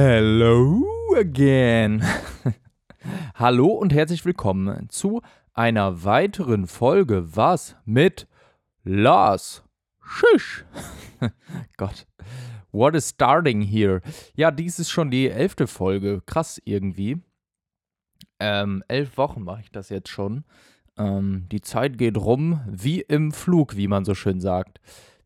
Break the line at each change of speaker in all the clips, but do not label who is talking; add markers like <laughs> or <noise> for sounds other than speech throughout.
Hello again. <laughs> Hallo und herzlich willkommen zu einer weiteren Folge Was mit Lars Schisch. <laughs> Gott. What is starting here? Ja, dies ist schon die elfte Folge. Krass irgendwie. Ähm, elf Wochen mache ich das jetzt schon. Ähm, die Zeit geht rum wie im Flug, wie man so schön sagt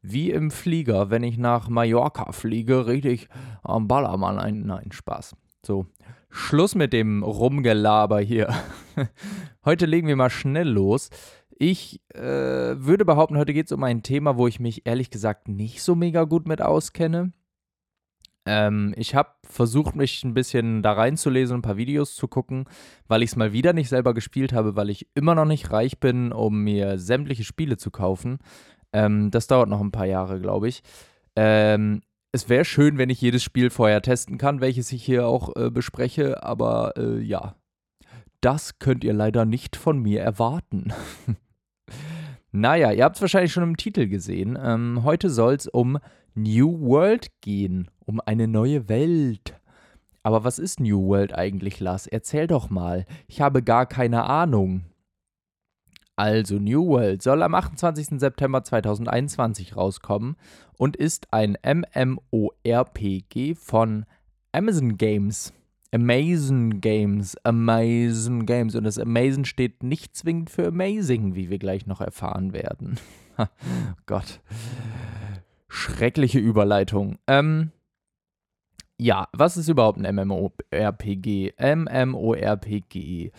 wie im Flieger, wenn ich nach Mallorca fliege, richtig am Ballermann ein. Nein, Spaß. So, Schluss mit dem Rumgelaber hier. <laughs> heute legen wir mal schnell los. Ich äh, würde behaupten, heute geht es um ein Thema, wo ich mich ehrlich gesagt nicht so mega gut mit auskenne. Ähm, ich habe versucht, mich ein bisschen da reinzulesen, ein paar Videos zu gucken, weil ich es mal wieder nicht selber gespielt habe, weil ich immer noch nicht reich bin, um mir sämtliche Spiele zu kaufen. Ähm, das dauert noch ein paar Jahre, glaube ich. Ähm, es wäre schön, wenn ich jedes Spiel vorher testen kann, welches ich hier auch äh, bespreche, aber äh, ja, das könnt ihr leider nicht von mir erwarten. <laughs> naja, ihr habt es wahrscheinlich schon im Titel gesehen. Ähm, heute soll es um New World gehen, um eine neue Welt. Aber was ist New World eigentlich, Lars? Erzähl doch mal. Ich habe gar keine Ahnung. Also New World soll am 28. September 2021 rauskommen und ist ein MMORPG von Amazon Games. Amazon Games, Amazon Games. Und das Amazon steht nicht zwingend für Amazing, wie wir gleich noch erfahren werden. <laughs> oh Gott. Schreckliche Überleitung. Ähm, ja, was ist überhaupt ein MMORPG? MMORPG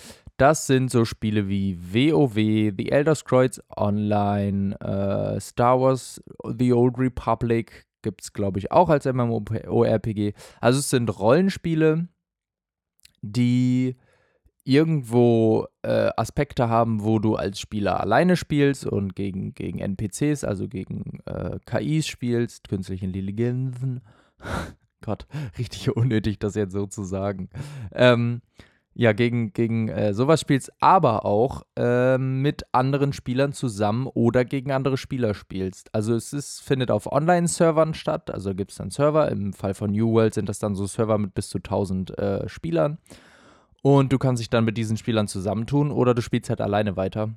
das sind so Spiele wie WoW, The Elder Scrolls Online, äh, Star Wars The Old Republic gibt es, glaube ich, auch als MMORPG. Also es sind Rollenspiele, die irgendwo äh, Aspekte haben, wo du als Spieler alleine spielst und gegen, gegen NPCs, also gegen äh, KIs spielst, künstliche Intelligenzen. <laughs> Gott, richtig unnötig, das jetzt so zu sagen. Ähm, ja, gegen, gegen äh, sowas spielst, aber auch äh, mit anderen Spielern zusammen oder gegen andere Spieler spielst. Also es ist, findet auf Online-Servern statt, also gibt es dann Server. Im Fall von New World sind das dann so Server mit bis zu 1000 äh, Spielern. Und du kannst dich dann mit diesen Spielern zusammentun oder du spielst halt alleine weiter.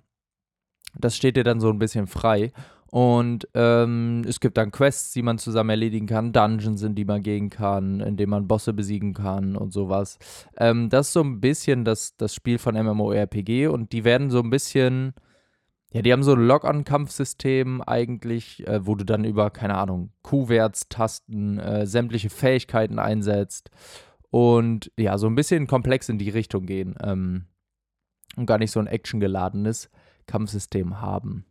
Das steht dir dann so ein bisschen frei. Und ähm, es gibt dann Quests, die man zusammen erledigen kann, Dungeons, in die man gehen kann, in denen man Bosse besiegen kann und sowas. Ähm, das ist so ein bisschen das, das Spiel von MMORPG und die werden so ein bisschen, ja, die haben so ein Log-on-Kampfsystem eigentlich, äh, wo du dann über, keine Ahnung, Q-Werts-Tasten äh, sämtliche Fähigkeiten einsetzt und ja, so ein bisschen komplex in die Richtung gehen ähm, und gar nicht so ein actiongeladenes Kampfsystem haben.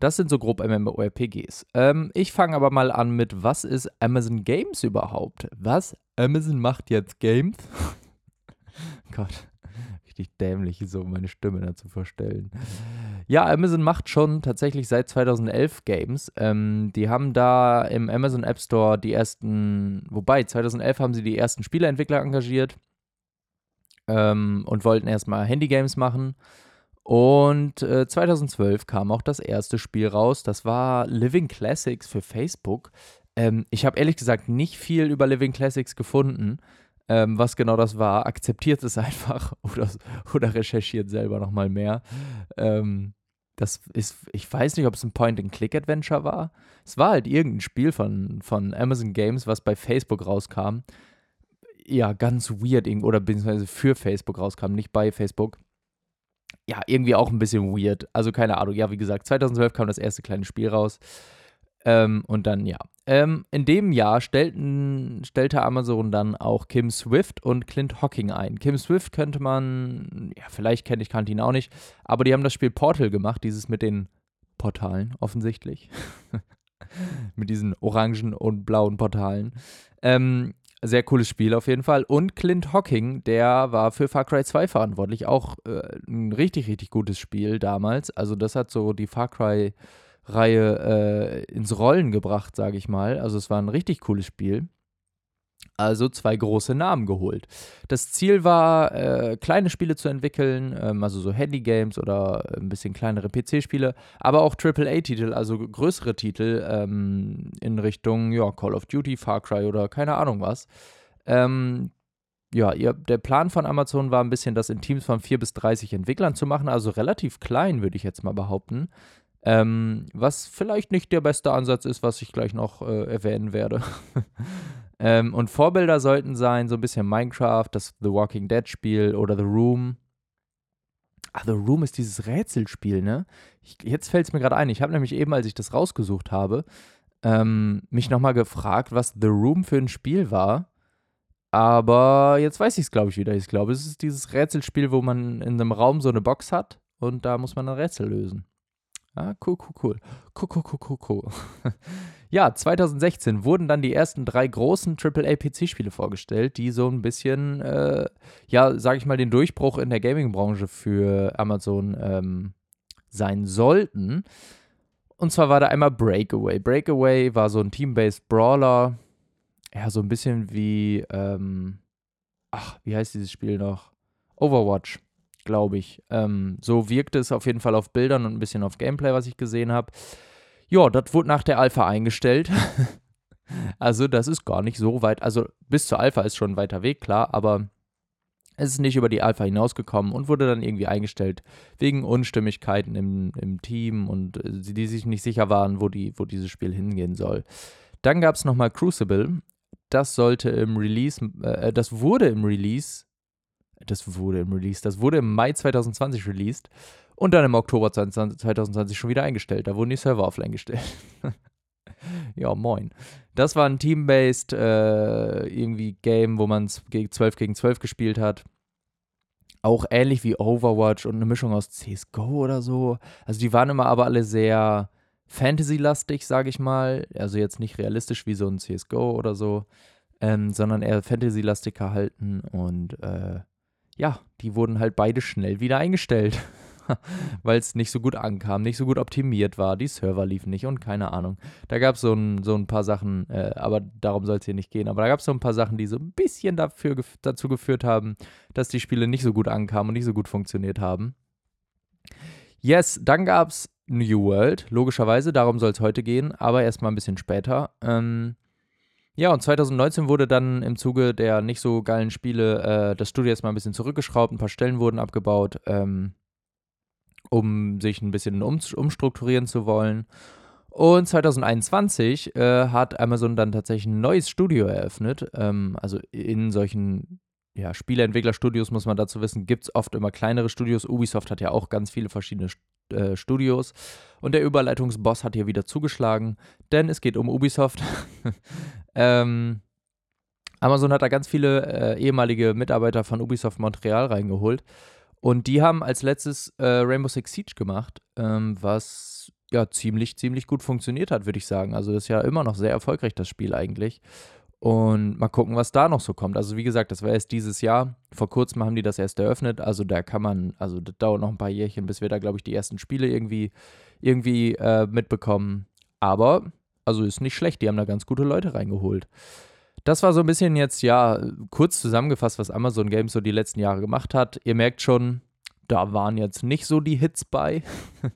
Das sind so grob MMORPGs. Ähm, ich fange aber mal an mit, was ist Amazon Games überhaupt? Was? Amazon macht jetzt Games? <laughs> Gott, richtig dämlich, so meine Stimme dazu verstellen. Ja, Amazon macht schon tatsächlich seit 2011 Games. Ähm, die haben da im Amazon App Store die ersten, wobei 2011 haben sie die ersten Spieleentwickler engagiert ähm, und wollten erstmal Handygames machen. Und äh, 2012 kam auch das erste Spiel raus. Das war Living Classics für Facebook. Ähm, ich habe ehrlich gesagt nicht viel über Living Classics gefunden, ähm, was genau das war. Akzeptiert es <laughs> einfach oder, oder recherchiert selber nochmal mehr. Ähm, das ist, ich weiß nicht, ob es ein Point-and-Click-Adventure war. Es war halt irgendein Spiel von, von Amazon Games, was bei Facebook rauskam. Ja, ganz weird, oder beziehungsweise für Facebook rauskam, nicht bei Facebook ja, irgendwie auch ein bisschen weird. Also keine Ahnung. Ja, wie gesagt, 2012 kam das erste kleine Spiel raus. Ähm, und dann, ja. Ähm, in dem Jahr stellten, stellte Amazon dann auch Kim Swift und Clint Hocking ein. Kim Swift könnte man, ja, vielleicht kenne ich, kannte ihn auch nicht, aber die haben das Spiel Portal gemacht, dieses mit den Portalen, offensichtlich. <laughs> mit diesen orangen und blauen Portalen. Ähm, sehr cooles Spiel auf jeden Fall. Und Clint Hocking, der war für Far Cry 2 verantwortlich. Auch äh, ein richtig, richtig gutes Spiel damals. Also, das hat so die Far Cry-Reihe äh, ins Rollen gebracht, sage ich mal. Also, es war ein richtig cooles Spiel. Also zwei große Namen geholt. Das Ziel war, äh, kleine Spiele zu entwickeln, ähm, also so Handy-Games oder ein bisschen kleinere PC-Spiele, aber auch AAA-Titel, also größere Titel ähm, in Richtung ja, Call of Duty, Far Cry oder keine Ahnung was. Ähm, ja, ihr, der Plan von Amazon war ein bisschen, das in Teams von 4 bis 30 Entwicklern zu machen, also relativ klein, würde ich jetzt mal behaupten. Ähm, was vielleicht nicht der beste Ansatz ist, was ich gleich noch äh, erwähnen werde. <laughs> ähm, und Vorbilder sollten sein, so ein bisschen Minecraft, das The Walking Dead Spiel oder The Room. Ah, The Room ist dieses Rätselspiel, ne? Ich, jetzt fällt es mir gerade ein. Ich habe nämlich eben, als ich das rausgesucht habe, ähm, mich nochmal gefragt, was The Room für ein Spiel war. Aber jetzt weiß ich es, glaube ich, wieder. Ich glaube, es ist dieses Rätselspiel, wo man in einem Raum so eine Box hat und da muss man ein Rätsel lösen. Ah, cool, cool, cool. Cool, cool, cool, cool, cool. <laughs> ja, 2016 wurden dann die ersten drei großen AAA-PC-Spiele vorgestellt, die so ein bisschen, äh, ja, sag ich mal, den Durchbruch in der Gaming-Branche für Amazon ähm, sein sollten. Und zwar war da einmal Breakaway. Breakaway war so ein Team-Based Brawler. Ja, so ein bisschen wie, ähm, ach, wie heißt dieses Spiel noch? Overwatch glaube ich. Ähm, so wirkte es auf jeden Fall auf Bildern und ein bisschen auf Gameplay, was ich gesehen habe. Ja, das wurde nach der Alpha eingestellt. <laughs> also, das ist gar nicht so weit. Also, bis zur Alpha ist schon ein weiter Weg, klar, aber es ist nicht über die Alpha hinausgekommen und wurde dann irgendwie eingestellt wegen Unstimmigkeiten im, im Team und äh, die sich nicht sicher waren, wo, die, wo dieses Spiel hingehen soll. Dann gab es nochmal Crucible. Das sollte im Release, äh, das wurde im Release das wurde im Release. Das wurde im Mai 2020 released und dann im Oktober 2020 schon wieder eingestellt. Da wurden die Server offline gestellt. <laughs> ja, moin. Das war ein Team-based äh, irgendwie Game, wo man 12 gegen 12 gespielt hat. Auch ähnlich wie Overwatch und eine Mischung aus CSGO oder so. Also die waren immer aber alle sehr Fantasy-lastig, sage ich mal. Also jetzt nicht realistisch wie so ein CSGO oder so, ähm, sondern eher Fantasy-lastig gehalten und äh, ja, die wurden halt beide schnell wieder eingestellt, <laughs> <laughs> weil es nicht so gut ankam, nicht so gut optimiert war, die Server liefen nicht und keine Ahnung. Da gab es so ein, so ein paar Sachen, äh, aber darum soll es hier nicht gehen, aber da gab es so ein paar Sachen, die so ein bisschen dafür, dazu geführt haben, dass die Spiele nicht so gut ankamen und nicht so gut funktioniert haben. Yes, dann gab es New World, logischerweise, darum soll es heute gehen, aber erstmal ein bisschen später. Ähm, ja, und 2019 wurde dann im Zuge der nicht so geilen Spiele äh, das Studio jetzt mal ein bisschen zurückgeschraubt, ein paar Stellen wurden abgebaut, ähm, um sich ein bisschen um, umstrukturieren zu wollen. Und 2021 äh, hat Amazon dann tatsächlich ein neues Studio eröffnet. Ähm, also in solchen ja, Spieleentwicklerstudios muss man dazu wissen, gibt es oft immer kleinere Studios. Ubisoft hat ja auch ganz viele verschiedene äh, Studios. Und der Überleitungsboss hat hier wieder zugeschlagen, denn es geht um Ubisoft. <laughs> ähm, Amazon hat da ganz viele äh, ehemalige Mitarbeiter von Ubisoft Montreal reingeholt. Und die haben als letztes äh, Rainbow Six Siege gemacht, ähm, was ja ziemlich, ziemlich gut funktioniert hat, würde ich sagen. Also das ist ja immer noch sehr erfolgreich, das Spiel eigentlich. Und mal gucken, was da noch so kommt. Also wie gesagt, das war erst dieses Jahr. Vor kurzem haben die das erst eröffnet. Also da kann man, also das dauert noch ein paar Jährchen, bis wir da, glaube ich, die ersten Spiele irgendwie, irgendwie äh, mitbekommen. Aber, also ist nicht schlecht. Die haben da ganz gute Leute reingeholt. Das war so ein bisschen jetzt, ja, kurz zusammengefasst, was Amazon Games so die letzten Jahre gemacht hat. Ihr merkt schon, da waren jetzt nicht so die Hits bei. <laughs>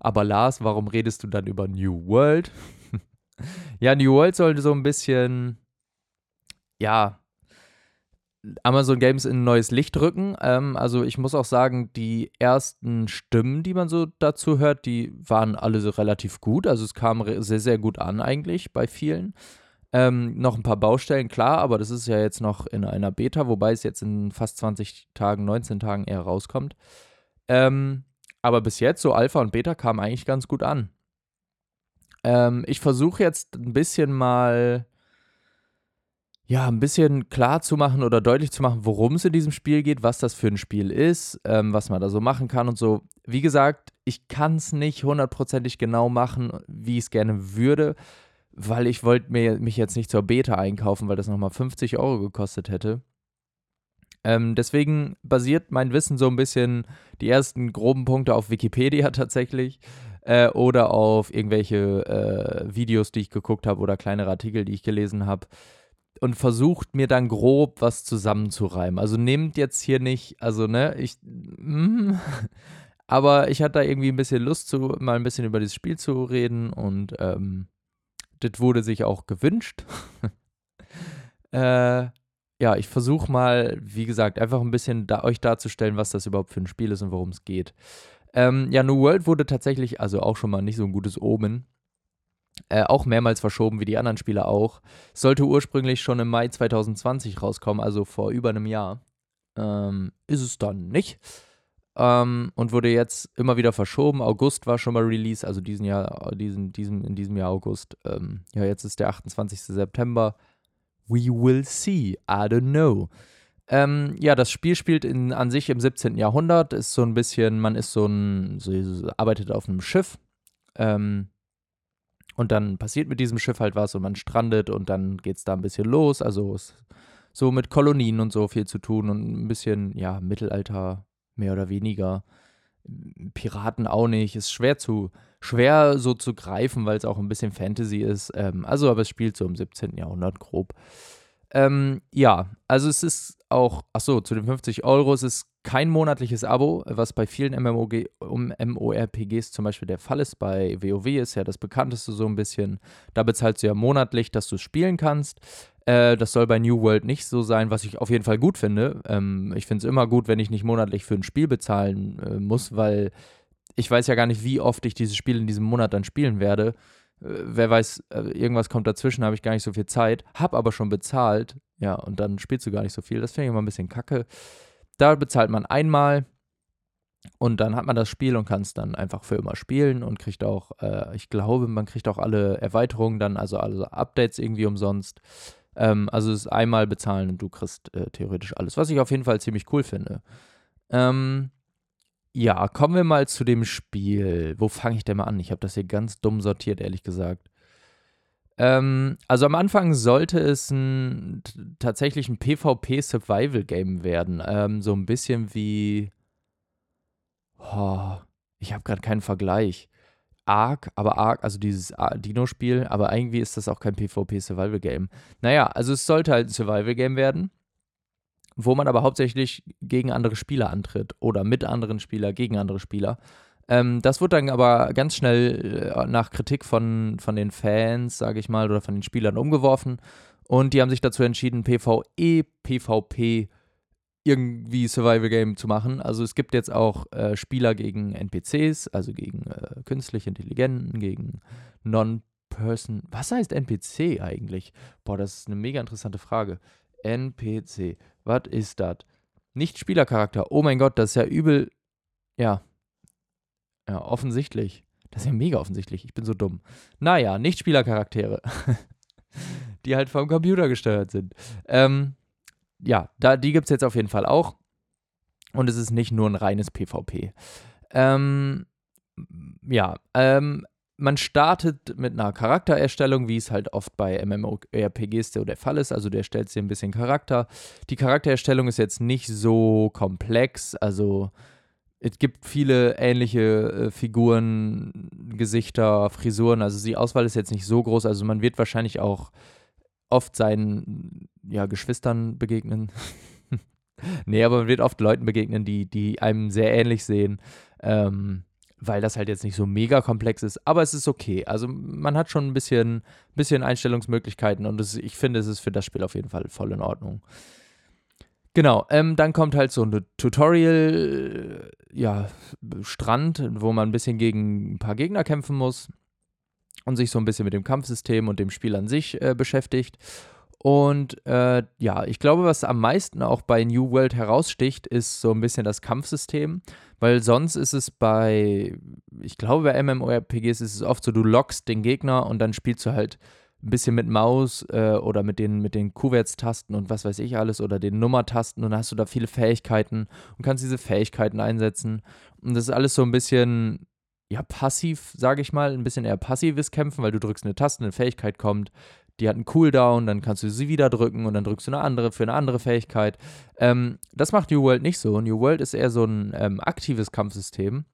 Aber Lars, warum redest du dann über New World? <laughs> Ja, New World sollte so ein bisschen, ja, Amazon Games in ein neues Licht rücken. Ähm, also ich muss auch sagen, die ersten Stimmen, die man so dazu hört, die waren alle so relativ gut. Also es kam sehr, sehr gut an eigentlich bei vielen. Ähm, noch ein paar Baustellen, klar, aber das ist ja jetzt noch in einer Beta, wobei es jetzt in fast 20 Tagen, 19 Tagen eher rauskommt. Ähm, aber bis jetzt, so Alpha und Beta, kamen eigentlich ganz gut an. Ähm, ich versuche jetzt ein bisschen mal, ja, ein bisschen klar zu machen oder deutlich zu machen, worum es in diesem Spiel geht, was das für ein Spiel ist, ähm, was man da so machen kann und so. Wie gesagt, ich kann es nicht hundertprozentig genau machen, wie ich es gerne würde, weil ich wollte mir mich jetzt nicht zur Beta einkaufen, weil das nochmal 50 Euro gekostet hätte. Ähm, deswegen basiert mein Wissen so ein bisschen die ersten groben Punkte auf Wikipedia <laughs> tatsächlich äh, oder auf irgendwelche äh, Videos, die ich geguckt habe oder kleinere Artikel, die ich gelesen habe und versucht mir dann grob was zusammenzureimen. Also nehmt jetzt hier nicht, also ne, ich, mm, <laughs> aber ich hatte da irgendwie ein bisschen Lust zu, mal ein bisschen über dieses Spiel zu reden und ähm, das wurde sich auch gewünscht. <laughs> Äh, ja, ich versuche mal, wie gesagt, einfach ein bisschen da, euch darzustellen, was das überhaupt für ein Spiel ist und worum es geht. Ähm, ja, New World wurde tatsächlich, also auch schon mal nicht so ein gutes Omen, äh, auch mehrmals verschoben, wie die anderen Spiele auch. Sollte ursprünglich schon im Mai 2020 rauskommen, also vor über einem Jahr. Ähm, ist es dann nicht. Ähm, und wurde jetzt immer wieder verschoben. August war schon mal Release, also diesen Jahr, diesen, diesen, in diesem Jahr August. Ähm, ja, jetzt ist der 28. September. We will see. I don't know. Ähm, ja, das Spiel spielt in, an sich im 17. Jahrhundert. Ist so ein bisschen, man ist so ein, so, arbeitet auf einem Schiff. Ähm, und dann passiert mit diesem Schiff halt was und man strandet und dann geht es da ein bisschen los. Also so mit Kolonien und so viel zu tun und ein bisschen, ja, Mittelalter mehr oder weniger. Piraten auch nicht. Ist schwer zu, schwer so zu greifen, weil es auch ein bisschen Fantasy ist. Ähm, also, aber es spielt so im 17. Jahrhundert grob. Ähm, ja, also es ist auch, achso, zu den 50 Euro, es ist kein monatliches Abo, was bei vielen MMOG, um MORPGs zum Beispiel der Fall ist. Bei WoW ist ja das bekannteste so ein bisschen. Da bezahlst du ja monatlich, dass du es spielen kannst. Äh, das soll bei New World nicht so sein, was ich auf jeden Fall gut finde. Ähm, ich finde es immer gut, wenn ich nicht monatlich für ein Spiel bezahlen äh, muss, weil ich weiß ja gar nicht, wie oft ich dieses Spiel in diesem Monat dann spielen werde. Äh, wer weiß, äh, irgendwas kommt dazwischen, habe ich gar nicht so viel Zeit, habe aber schon bezahlt, ja, und dann spielst du gar nicht so viel. Das finde ich immer ein bisschen kacke. Da bezahlt man einmal und dann hat man das Spiel und kann es dann einfach für immer spielen und kriegt auch, äh, ich glaube, man kriegt auch alle Erweiterungen dann, also alle Updates irgendwie umsonst. Ähm, also es ist einmal bezahlen und du kriegst äh, theoretisch alles, was ich auf jeden Fall ziemlich cool finde. Ähm, ja, kommen wir mal zu dem Spiel. Wo fange ich denn mal an? Ich habe das hier ganz dumm sortiert, ehrlich gesagt. Ähm, also am Anfang sollte es ein, tatsächlich ein PvP-Survival-Game werden. Ähm, so ein bisschen wie. Oh, ich habe gerade keinen Vergleich. Ark, aber Ark, also dieses Dino-Spiel, aber irgendwie ist das auch kein PvP-Survival-Game. Naja, also es sollte halt ein Survival-Game werden wo man aber hauptsächlich gegen andere Spieler antritt oder mit anderen Spielern gegen andere Spieler. Ähm, das wurde dann aber ganz schnell äh, nach Kritik von, von den Fans, sage ich mal, oder von den Spielern umgeworfen. Und die haben sich dazu entschieden, PvE, PvP irgendwie Survival Game zu machen. Also es gibt jetzt auch äh, Spieler gegen NPCs, also gegen äh, künstliche Intelligenzen, gegen Non-Person. Was heißt NPC eigentlich? Boah, das ist eine mega interessante Frage. NPC. Was ist das? Nicht Spielercharakter. Oh mein Gott, das ist ja übel. Ja. Ja, offensichtlich. Das ist ja mega offensichtlich. Ich bin so dumm. Naja, nicht Spielercharaktere. <laughs> die halt vom Computer gesteuert sind. Ähm, ja, da, die gibt es jetzt auf jeden Fall auch. Und es ist nicht nur ein reines PvP. Ähm, ja, ähm, man startet mit einer Charaktererstellung, wie es halt oft bei MMORPGs der Fall ist. Also der stellt sich ein bisschen Charakter. Die Charaktererstellung ist jetzt nicht so komplex. Also es gibt viele ähnliche äh, Figuren, Gesichter, Frisuren. Also die Auswahl ist jetzt nicht so groß. Also man wird wahrscheinlich auch oft seinen ja, Geschwistern begegnen. <laughs> nee, aber man wird oft Leuten begegnen, die, die einem sehr ähnlich sehen. Ähm, weil das halt jetzt nicht so mega komplex ist, aber es ist okay. Also man hat schon ein bisschen, bisschen Einstellungsmöglichkeiten und es, ich finde, es ist für das Spiel auf jeden Fall voll in Ordnung. Genau, ähm, dann kommt halt so ein Tutorial, ja, Strand, wo man ein bisschen gegen ein paar Gegner kämpfen muss und sich so ein bisschen mit dem Kampfsystem und dem Spiel an sich äh, beschäftigt. Und äh, ja, ich glaube, was am meisten auch bei New World heraussticht, ist so ein bisschen das Kampfsystem. Weil sonst ist es bei, ich glaube, bei MMORPGs ist es oft so, du lockst den Gegner und dann spielst du halt ein bisschen mit Maus äh, oder mit den, mit den Kuwärtstasten und was weiß ich alles oder den Nummertasten und dann hast du da viele Fähigkeiten und kannst diese Fähigkeiten einsetzen. Und das ist alles so ein bisschen, ja, passiv, sage ich mal, ein bisschen eher passives Kämpfen, weil du drückst eine Taste, eine Fähigkeit kommt, die hat einen Cooldown, dann kannst du sie wieder drücken und dann drückst du eine andere für eine andere Fähigkeit. Ähm, das macht New World nicht so. New World ist eher so ein ähm, aktives Kampfsystem,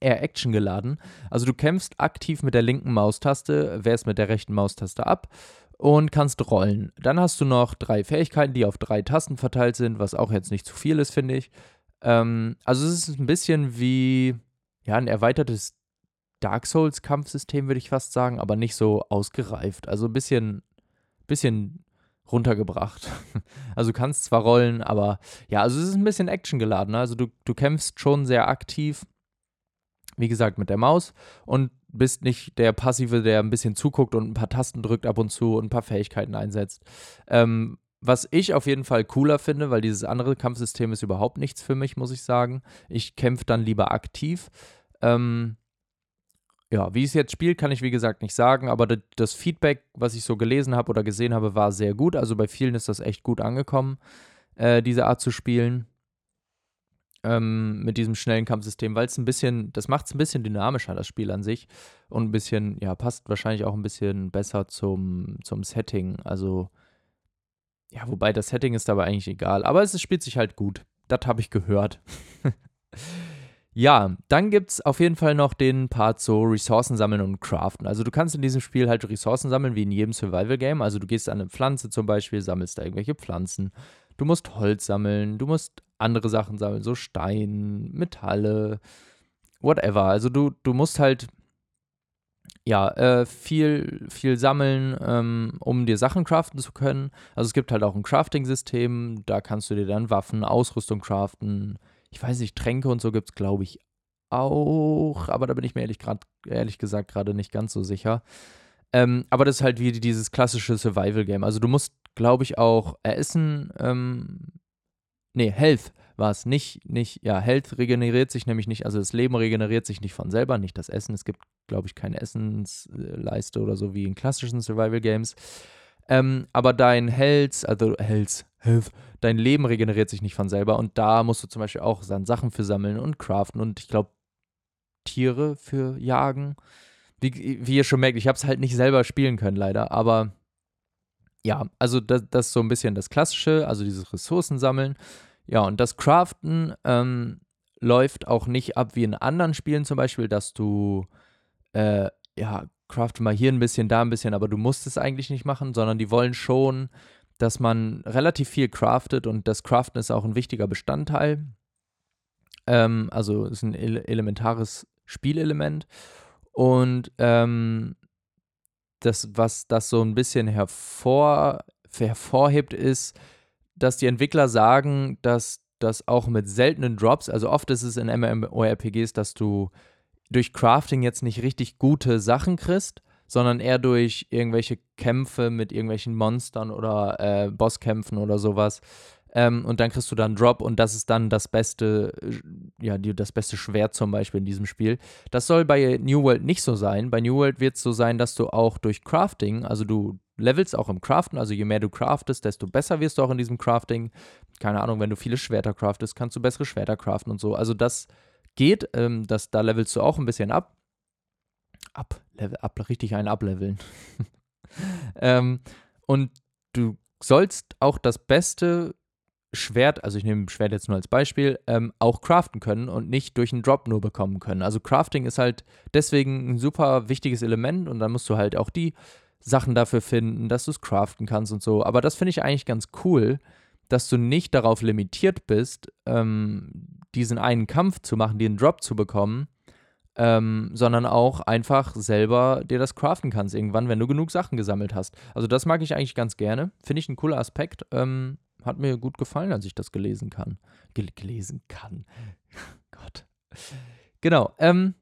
eher Action geladen. Also du kämpfst aktiv mit der linken Maustaste, wehrst mit der rechten Maustaste ab und kannst rollen. Dann hast du noch drei Fähigkeiten, die auf drei Tasten verteilt sind, was auch jetzt nicht zu viel ist, finde ich. Ähm, also es ist ein bisschen wie ja, ein erweitertes Dark Souls-Kampfsystem, würde ich fast sagen, aber nicht so ausgereift. Also ein bisschen, bisschen runtergebracht. <laughs> Also du kannst zwar rollen, aber ja, also es ist ein bisschen actiongeladen. Ne? Also du, du kämpfst schon sehr aktiv, wie gesagt, mit der Maus und bist nicht der Passive, der ein bisschen zuguckt und ein paar Tasten drückt ab und zu und ein paar Fähigkeiten einsetzt. Ähm, was ich auf jeden Fall cooler finde, weil dieses andere Kampfsystem ist überhaupt nichts für mich, muss ich sagen. Ich kämpfe dann lieber aktiv. Ähm, ja, wie es jetzt spielt, kann ich wie gesagt nicht sagen, aber das Feedback, was ich so gelesen habe oder gesehen habe, war sehr gut. Also bei vielen ist das echt gut angekommen, äh, diese Art zu spielen. Ähm, mit diesem schnellen Kampfsystem, weil es ein bisschen, das macht es ein bisschen dynamischer, das Spiel an sich. Und ein bisschen, ja, passt wahrscheinlich auch ein bisschen besser zum, zum Setting. Also, ja, wobei das Setting ist dabei eigentlich egal. Aber es spielt sich halt gut. Das habe ich gehört. <laughs> Ja, dann gibt es auf jeden Fall noch den Part so Ressourcen sammeln und craften. Also du kannst in diesem Spiel halt Ressourcen sammeln, wie in jedem Survival-Game. Also du gehst an eine Pflanze zum Beispiel, sammelst da irgendwelche Pflanzen. Du musst Holz sammeln, du musst andere Sachen sammeln, so Stein, Metalle, whatever. Also du, du musst halt ja, äh, viel, viel sammeln, ähm, um dir Sachen craften zu können. Also es gibt halt auch ein Crafting-System, da kannst du dir dann Waffen, Ausrüstung craften, ich weiß nicht, Tränke und so gibt es, glaube ich, auch, aber da bin ich mir ehrlich, grad, ehrlich gesagt gerade nicht ganz so sicher. Ähm, aber das ist halt wie dieses klassische Survival-Game. Also du musst, glaube ich, auch Essen, ähm, nee, Health war es nicht, nicht, ja, Health regeneriert sich nämlich nicht, also das Leben regeneriert sich nicht von selber, nicht das Essen. Es gibt, glaube ich, keine Essensleiste oder so wie in klassischen Survival-Games. Ähm, aber dein Health, also Health, Health, dein Leben regeneriert sich nicht von selber und da musst du zum Beispiel auch dann Sachen für sammeln und craften und ich glaube Tiere für jagen. Wie, wie ihr schon merkt, ich habe es halt nicht selber spielen können, leider, aber ja, also das, das ist so ein bisschen das Klassische, also dieses Ressourcen sammeln. Ja, und das Craften ähm, läuft auch nicht ab wie in anderen Spielen zum Beispiel, dass du äh, ja, craft mal hier ein bisschen, da ein bisschen, aber du musst es eigentlich nicht machen, sondern die wollen schon dass man relativ viel craftet und das Craften ist auch ein wichtiger Bestandteil. Ähm, also ist ein ele elementares Spielelement. Und ähm, das, was das so ein bisschen hervor, hervorhebt, ist, dass die Entwickler sagen, dass das auch mit seltenen Drops, also oft ist es in MMORPGs, dass du durch Crafting jetzt nicht richtig gute Sachen kriegst, sondern eher durch irgendwelche Kämpfe mit irgendwelchen Monstern oder äh, Bosskämpfen oder sowas. Ähm, und dann kriegst du dann Drop und das ist dann das beste, äh, ja, die, das beste Schwert zum Beispiel in diesem Spiel. Das soll bei New World nicht so sein. Bei New World wird es so sein, dass du auch durch Crafting, also du levelst auch im Craften, also je mehr du craftest, desto besser wirst du auch in diesem Crafting. Keine Ahnung, wenn du viele Schwerter craftest, kannst du bessere Schwerter craften und so. Also das geht, ähm, das, da levelst du auch ein bisschen ab. Ab, Level, ab, richtig ein ableveln. <laughs> ähm, und du sollst auch das beste Schwert, also ich nehme Schwert jetzt nur als Beispiel, ähm, auch craften können und nicht durch einen Drop nur bekommen können. Also Crafting ist halt deswegen ein super wichtiges Element und dann musst du halt auch die Sachen dafür finden, dass du es craften kannst und so. Aber das finde ich eigentlich ganz cool, dass du nicht darauf limitiert bist, ähm, diesen einen Kampf zu machen, den Drop zu bekommen, ähm, sondern auch einfach selber dir das craften kannst irgendwann, wenn du genug Sachen gesammelt hast. Also das mag ich eigentlich ganz gerne. Finde ich ein cooler Aspekt. Ähm, hat mir gut gefallen, als ich das gelesen kann. Gel gelesen kann. <laughs> Gott. Genau. Ähm,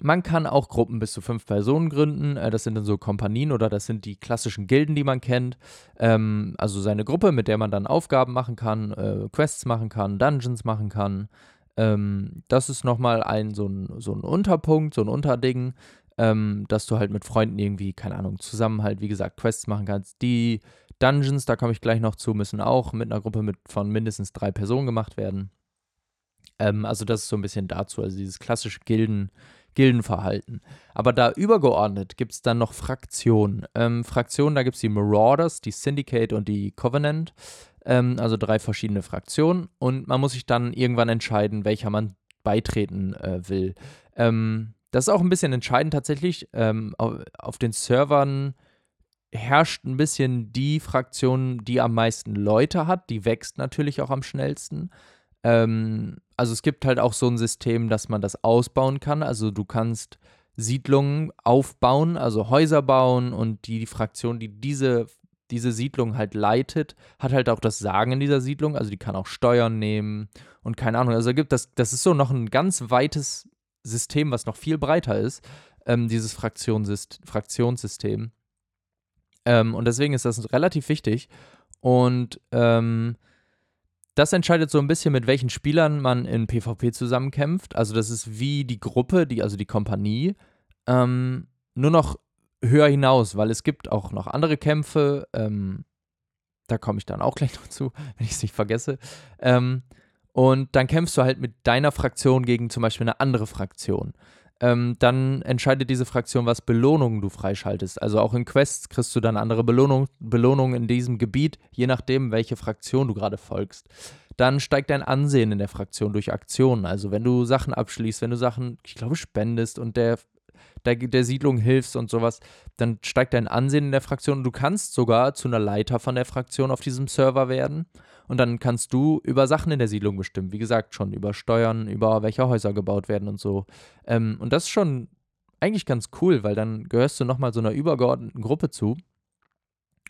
man kann auch Gruppen bis zu fünf Personen gründen. Äh, das sind dann so Kompanien oder das sind die klassischen Gilden, die man kennt. Ähm, also seine Gruppe, mit der man dann Aufgaben machen kann, äh, Quests machen kann, Dungeons machen kann. Ähm, das ist nochmal ein so, ein so ein Unterpunkt, so ein Unterding, ähm, dass du halt mit Freunden irgendwie, keine Ahnung, zusammen halt, wie gesagt, Quests machen kannst. Die Dungeons, da komme ich gleich noch zu, müssen auch mit einer Gruppe mit, von mindestens drei Personen gemacht werden. Ähm, also das ist so ein bisschen dazu, also dieses klassische Gilden, Gildenverhalten. Aber da übergeordnet gibt es dann noch Fraktionen. Ähm, Fraktionen, da gibt es die Marauders, die Syndicate und die Covenant. Ähm, also drei verschiedene Fraktionen. Und man muss sich dann irgendwann entscheiden, welcher man beitreten äh, will. Ähm, das ist auch ein bisschen entscheidend tatsächlich. Ähm, auf, auf, den Servern herrscht ein bisschen die Fraktion, die am meisten Leute hat. Die wächst natürlich auch am schnellsten. Ähm, also es gibt halt auch so ein System, dass man das ausbauen kann. Also du kannst Siedlungen aufbauen, also Häuser bauen und die, die Fraktion, die diese diese Siedlung halt leitet, hat halt auch das Sagen in dieser Siedlung. Also die kann auch Steuern nehmen und keine Ahnung. Also gibt das, das ist so noch ein ganz weites System, was noch viel breiter ist, ähm, dieses Fraktionssystem. Fraktionssystem. Ähm, und deswegen ist das relativ wichtig. Und ähm, das entscheidet so ein bisschen, mit welchen Spielern man in PvP zusammenkämpft. Also das ist wie die Gruppe, die, also die Kompanie, ähm, nur noch höher hinaus, weil es gibt auch noch andere Kämpfe. Ähm, da komme ich dann auch gleich noch zu, <laughs> wenn ich es nicht vergesse. Ähm, und dann kämpfst du halt mit deiner Fraktion gegen zum Beispiel eine andere Fraktion. Ähm, dann entscheidet diese Fraktion, was Belohnungen du freischaltest. Also auch in Quests kriegst du dann andere Belohnung, Belohnungen in diesem Gebiet, je nachdem, welche Fraktion du gerade folgst. Dann steigt dein Ansehen in der Fraktion durch Aktionen. Also wenn du Sachen abschließt, wenn du Sachen, ich glaube, spendest und der der, der Siedlung hilfst und sowas, dann steigt dein Ansehen in der Fraktion und du kannst sogar zu einer Leiter von der Fraktion auf diesem Server werden. Und dann kannst du über Sachen in der Siedlung bestimmen. Wie gesagt, schon über Steuern, über welche Häuser gebaut werden und so. Ähm, und das ist schon eigentlich ganz cool, weil dann gehörst du nochmal so einer übergeordneten Gruppe zu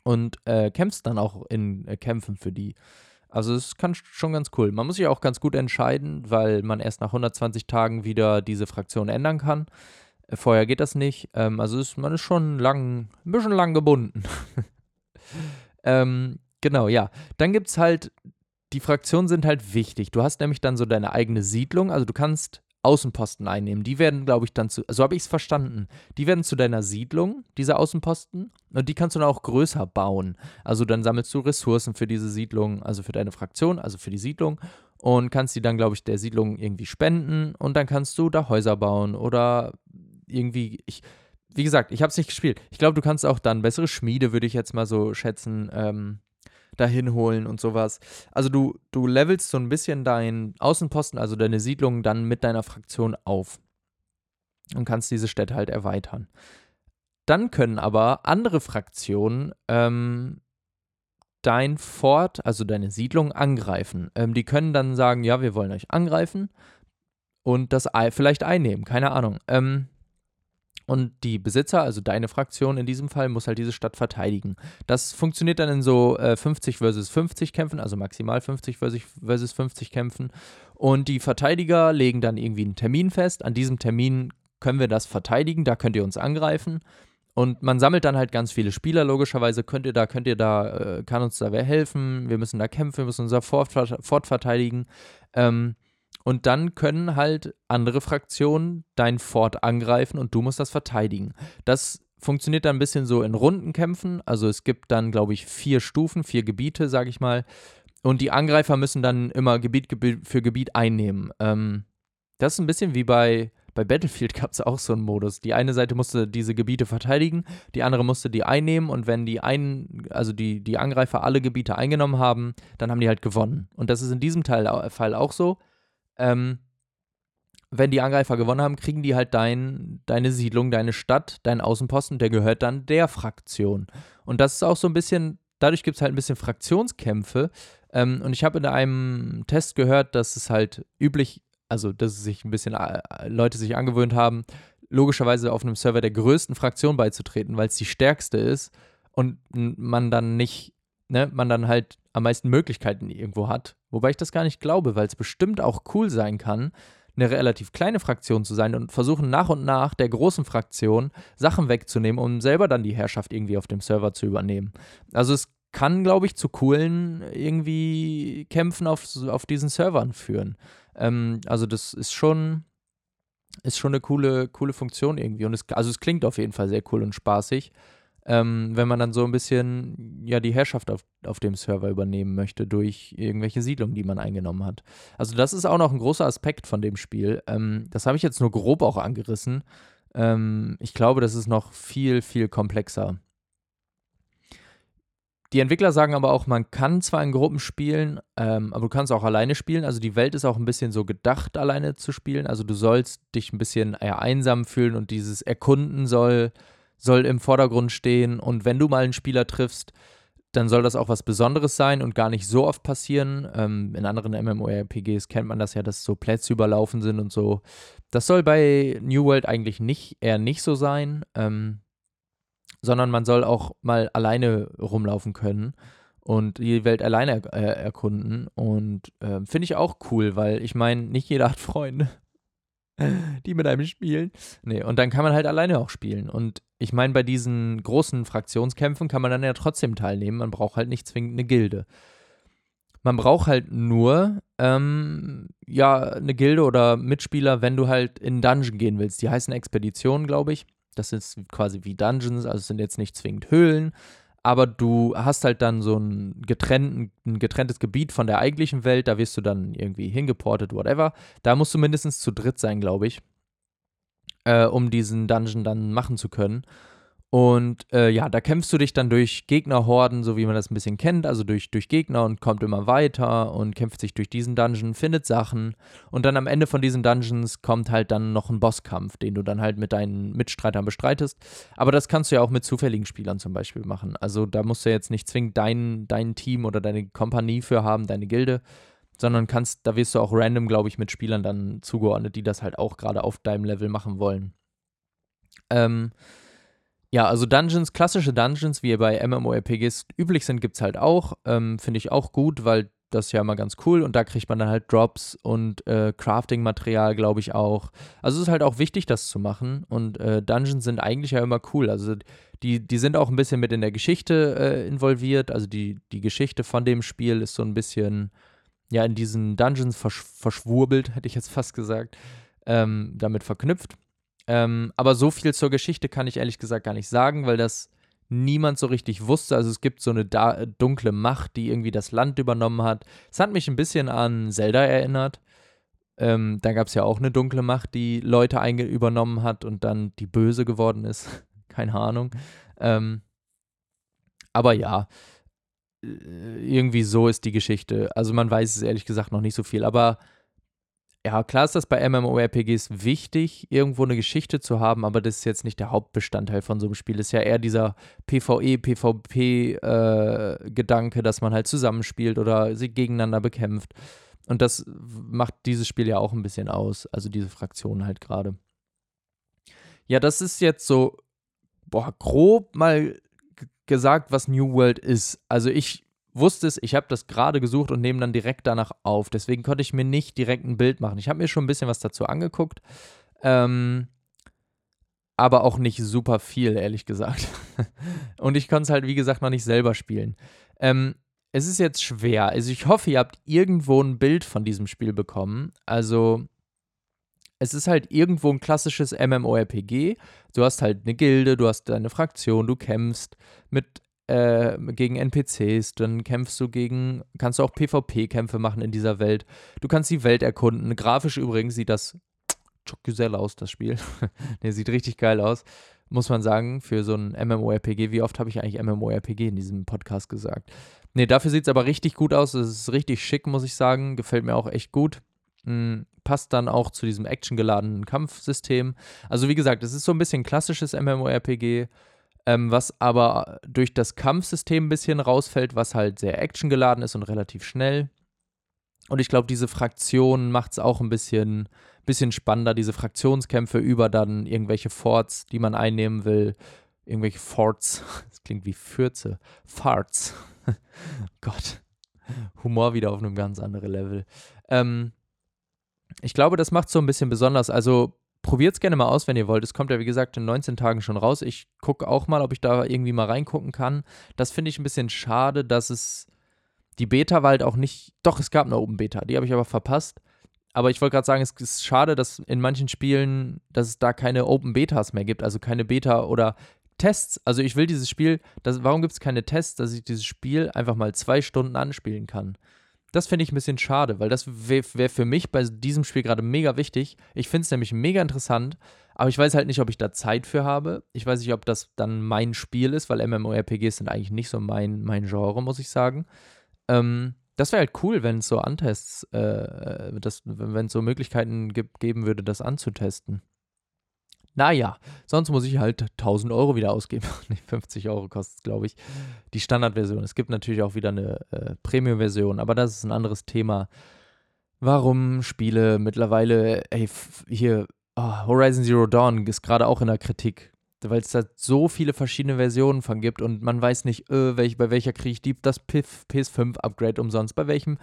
und äh, kämpfst dann auch in äh, Kämpfen für die. Also es kann schon ganz cool. Man muss sich auch ganz gut entscheiden, weil man erst nach 120 Tagen wieder diese Fraktion ändern kann. Vorher geht das nicht. Ähm, also ist, man ist schon lang, ein bisschen lang gebunden. <laughs> ähm, genau, ja. Dann gibt es halt, die Fraktionen sind halt wichtig. Du hast nämlich dann so deine eigene Siedlung. Also du kannst Außenposten einnehmen. Die werden, glaube ich, dann zu, so habe ich es verstanden, die werden zu deiner Siedlung, diese Außenposten, und die kannst du dann auch größer bauen. Also dann sammelst du Ressourcen für diese Siedlung, also für deine Fraktion, also für die Siedlung, und kannst die dann, glaube ich, der Siedlung irgendwie spenden und dann kannst du da Häuser bauen oder irgendwie, ich, wie gesagt, ich habe es nicht gespielt. Ich glaube, du kannst auch dann bessere Schmiede, würde ich jetzt mal so schätzen, ähm, dahin holen und sowas. Also du, du levelst so ein bisschen deinen Außenposten, also deine Siedlung dann mit deiner Fraktion auf und kannst diese Städte halt erweitern. Dann können aber andere Fraktionen ähm, dein Fort, also deine Siedlung, angreifen. Ähm, die können dann sagen, ja, wir wollen euch angreifen und das vielleicht einnehmen, keine Ahnung. Ähm, und die Besitzer, also deine Fraktion in diesem Fall, muss halt diese Stadt verteidigen. Das funktioniert dann in so äh, 50 versus 50 Kämpfen, also maximal 50 versus 50 Kämpfen. Und die Verteidiger legen dann irgendwie einen Termin fest. An diesem Termin können wir das verteidigen, da könnt ihr uns angreifen. Und man sammelt dann halt ganz viele Spieler, logischerweise könnt ihr da, könnt ihr da, äh, kann uns da wer helfen, wir müssen da kämpfen, wir müssen unser Fort, Fort verteidigen. Ähm, und dann können halt andere Fraktionen dein Fort angreifen und du musst das verteidigen. Das funktioniert dann ein bisschen so in Rundenkämpfen. Also es gibt dann, glaube ich, vier Stufen, vier Gebiete, sage ich mal. Und die Angreifer müssen dann immer Gebiet für Gebiet einnehmen. Ähm, das ist ein bisschen wie bei, bei Battlefield <laughs> gab es auch so einen Modus. Die eine Seite musste diese Gebiete verteidigen, die andere musste die einnehmen und wenn die einen, also die, die Angreifer alle Gebiete eingenommen haben, dann haben die halt gewonnen. Und das ist in diesem Teil, Fall auch so ähm, wenn die Angreifer gewonnen haben, kriegen die halt dein, deine Siedlung, deine Stadt, deinen Außenposten, der gehört dann der Fraktion. Und das ist auch so ein bisschen, dadurch gibt es halt ein bisschen Fraktionskämpfe. Ähm, und ich habe in einem Test gehört, dass es halt üblich, also dass sich ein bisschen äh, Leute sich angewöhnt haben, logischerweise auf einem Server der größten Fraktion beizutreten, weil es die stärkste ist und man dann nicht, ne, man dann halt am meisten Möglichkeiten irgendwo hat. Wobei ich das gar nicht glaube, weil es bestimmt auch cool sein kann, eine relativ kleine Fraktion zu sein und versuchen nach und nach der großen Fraktion Sachen wegzunehmen, um selber dann die Herrschaft irgendwie auf dem Server zu übernehmen. Also es kann, glaube ich, zu coolen irgendwie Kämpfen auf, auf diesen Servern führen. Ähm, also das ist schon, ist schon eine coole, coole Funktion irgendwie. Und es, also es klingt auf jeden Fall sehr cool und spaßig ähm, wenn man dann so ein bisschen ja die Herrschaft auf, auf dem Server übernehmen möchte durch irgendwelche Siedlungen, die man eingenommen hat. Also das ist auch noch ein großer Aspekt von dem Spiel. Ähm, das habe ich jetzt nur grob auch angerissen. Ähm, ich glaube, das ist noch viel, viel komplexer. Die Entwickler sagen aber auch, man kann zwar in Gruppen spielen, ähm, aber du kannst auch alleine spielen. Also die Welt ist auch ein bisschen so gedacht, alleine zu spielen. Also du sollst dich ein bisschen einsam fühlen und dieses Erkunden soll soll im Vordergrund stehen. Und wenn du mal einen Spieler triffst, dann soll das auch was Besonderes sein und gar nicht so oft passieren. Ähm, in anderen MMORPGs kennt man das ja, dass so Plätze überlaufen sind und so. Das soll bei New World eigentlich nicht, eher nicht so sein. Ähm, sondern man soll auch mal alleine rumlaufen können und die Welt alleine er äh, erkunden. Und äh, finde ich auch cool, weil ich meine, nicht jeder hat Freunde, <laughs> die mit einem spielen. Nee, und dann kann man halt alleine auch spielen. Und ich meine, bei diesen großen Fraktionskämpfen kann man dann ja trotzdem teilnehmen. Man braucht halt nicht zwingend eine Gilde. Man braucht halt nur, ähm, ja, eine Gilde oder Mitspieler, wenn du halt in Dungeon gehen willst. Die heißen Expeditionen, glaube ich. Das ist quasi wie Dungeons, also es sind jetzt nicht zwingend Höhlen, aber du hast halt dann so ein, getrennten, ein getrenntes Gebiet von der eigentlichen Welt, da wirst du dann irgendwie hingeportet, whatever. Da musst du mindestens zu dritt sein, glaube ich, äh, um diesen Dungeon dann machen zu können. Und äh, ja, da kämpfst du dich dann durch Gegnerhorden, so wie man das ein bisschen kennt, also durch, durch Gegner und kommt immer weiter und kämpft sich durch diesen Dungeon, findet Sachen. Und dann am Ende von diesen Dungeons kommt halt dann noch ein Bosskampf, den du dann halt mit deinen Mitstreitern bestreitest. Aber das kannst du ja auch mit zufälligen Spielern zum Beispiel machen. Also da musst du jetzt nicht zwingend dein, dein Team oder deine Kompanie für haben, deine Gilde, sondern kannst, da wirst du auch random, glaube ich, mit Spielern dann zugeordnet, die das halt auch gerade auf deinem Level machen wollen. Ähm. Ja, also Dungeons, klassische Dungeons, wie bei MMORPGs üblich sind, gibt es halt auch. Ähm, Finde ich auch gut, weil das ist ja immer ganz cool und da kriegt man dann halt Drops und äh, Crafting-Material, glaube ich auch. Also es ist halt auch wichtig, das zu machen und äh, Dungeons sind eigentlich ja immer cool. Also die, die sind auch ein bisschen mit in der Geschichte äh, involviert. Also die, die Geschichte von dem Spiel ist so ein bisschen, ja, in diesen Dungeons versch verschwurbelt, hätte ich jetzt fast gesagt, ähm, damit verknüpft. Ähm, aber so viel zur Geschichte kann ich ehrlich gesagt gar nicht sagen, weil das niemand so richtig wusste. Also es gibt so eine dunkle Macht, die irgendwie das Land übernommen hat. Es hat mich ein bisschen an Zelda erinnert. Ähm, da gab es ja auch eine dunkle Macht, die Leute übernommen hat und dann die böse geworden ist. <laughs> Keine Ahnung. Ähm, aber ja, äh, irgendwie so ist die Geschichte. Also man weiß es ehrlich gesagt noch nicht so viel. Aber ja, klar ist das bei MMORPGs wichtig, irgendwo eine Geschichte zu haben, aber das ist jetzt nicht der Hauptbestandteil von so einem Spiel. Das ist ja eher dieser PvE, PvP-Gedanke, äh, dass man halt zusammenspielt oder sie gegeneinander bekämpft. Und das macht dieses Spiel ja auch ein bisschen aus, also diese Fraktion halt gerade. Ja, das ist jetzt so, boah, grob mal gesagt, was New World ist. Also ich wusste es, ich habe das gerade gesucht und nehme dann direkt danach auf. Deswegen konnte ich mir nicht direkt ein Bild machen. Ich habe mir schon ein bisschen was dazu angeguckt. Ähm, aber auch nicht super viel, ehrlich gesagt. <laughs> und ich konnte es halt, wie gesagt, noch nicht selber spielen. Ähm, es ist jetzt schwer. Also ich hoffe, ihr habt irgendwo ein Bild von diesem Spiel bekommen. Also es ist halt irgendwo ein klassisches MMORPG. Du hast halt eine Gilde, du hast deine Fraktion, du kämpfst mit äh, gegen NPCs, dann kämpfst du gegen, kannst du auch PvP-Kämpfe machen in dieser Welt. Du kannst die Welt erkunden. Grafisch übrigens sieht das <tsk> gesell aus, das Spiel. <laughs> ne, sieht richtig geil aus, muss man sagen, für so ein MMORPG. Wie oft habe ich eigentlich MMORPG in diesem Podcast gesagt? Ne, dafür sieht es aber richtig gut aus. Es ist richtig schick, muss ich sagen. Gefällt mir auch echt gut. Hm, passt dann auch zu diesem actiongeladenen Kampfsystem. Also wie gesagt, es ist so ein bisschen klassisches MMORPG ähm, was aber durch das Kampfsystem ein bisschen rausfällt, was halt sehr actiongeladen ist und relativ schnell. Und ich glaube, diese Fraktion macht es auch ein bisschen, bisschen spannender, diese Fraktionskämpfe über dann irgendwelche Forts, die man einnehmen will. Irgendwelche Forts. <laughs> Das klingt wie Fürze. Farts. <laughs> Gott. Humor wieder auf einem ganz anderen Level. Ähm, ich glaube, das macht es so ein bisschen besonders. Also probiert es gerne mal aus, wenn ihr wollt. Es kommt ja, wie gesagt, in 19 Tagen schon raus. Ich gucke auch mal, ob ich da irgendwie mal reingucken kann. Das finde ich ein bisschen schade, dass es. Die Beta war halt auch nicht. Doch, es gab eine Open Beta, die habe ich aber verpasst. Aber ich wollte gerade sagen, es ist schade, dass in manchen Spielen, dass es da keine Open Betas mehr gibt, also keine Beta oder Tests. Also ich will dieses Spiel, das, warum gibt es keine Tests, dass ich dieses Spiel einfach mal zwei Stunden anspielen kann? Das finde ich ein bisschen schade, weil das wäre wär für mich bei diesem Spiel gerade mega wichtig. Ich finde es nämlich mega interessant, aber ich weiß halt nicht, ob ich da Zeit für habe. Ich weiß nicht, ob das dann mein Spiel ist, weil MMORPGs sind eigentlich nicht so mein, mein Genre, muss ich sagen. Ähm, das wäre halt cool, wenn es so Antests, äh, wenn es so Möglichkeiten gibt, geben würde, das anzutesten. Naja, sonst muss ich halt 1000 Euro wieder ausgeben. <laughs> 50 Euro kostet es, glaube ich, die Standardversion. Es gibt natürlich auch wieder eine äh, Premium-Version, aber das ist ein anderes Thema. Warum Spiele mittlerweile, ey, hier, oh, Horizon Zero Dawn ist gerade auch in der Kritik. weil es da so viele verschiedene Versionen von gibt und man weiß nicht, äh, welch, bei welcher kriege ich die, das PS5-Upgrade umsonst, bei welchem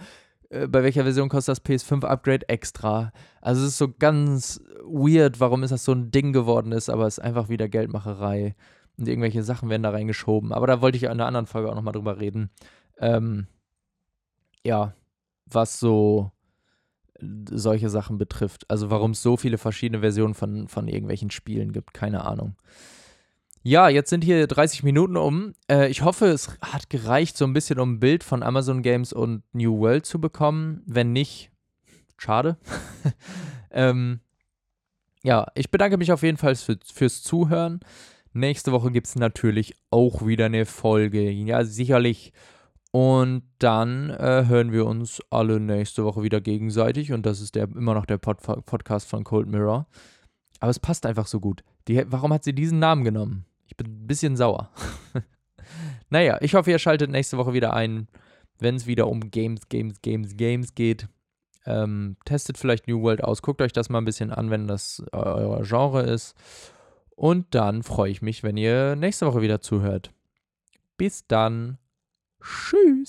bei welcher Version kostet das PS5-Upgrade extra. Also es ist so ganz weird, warum ist das so ein Ding geworden ist, aber es ist einfach wieder Geldmacherei. Und irgendwelche Sachen werden da reingeschoben. Aber da wollte ich in einer anderen Folge auch nochmal drüber reden. Ähm, ja, was so solche Sachen betrifft. Also warum es so viele verschiedene Versionen von, von irgendwelchen Spielen gibt, keine Ahnung. Ja, jetzt sind hier 30 Minuten um. Äh, ich hoffe, es hat gereicht, so ein bisschen um ein Bild von Amazon Games und New World zu bekommen. Wenn nicht, schade. <laughs> ähm, ja, ich bedanke mich auf jeden Fall für, fürs Zuhören. Nächste Woche gibt es natürlich auch wieder eine Folge. Ja, sicherlich. Und dann äh, hören wir uns alle nächste Woche wieder gegenseitig. Und das ist der, immer noch der Pod Podcast von Cold Mirror. Aber es passt einfach so gut. Die, warum hat sie diesen Namen genommen? Ich bin ein bisschen sauer. <laughs> naja, ich hoffe, ihr schaltet nächste Woche wieder ein, wenn es wieder um Games, Games, Games, Games geht. Ähm, testet vielleicht New World aus, guckt euch das mal ein bisschen an, wenn das äh, euer Genre ist. Und dann freue ich mich, wenn ihr nächste Woche wieder zuhört. Bis dann. Tschüss.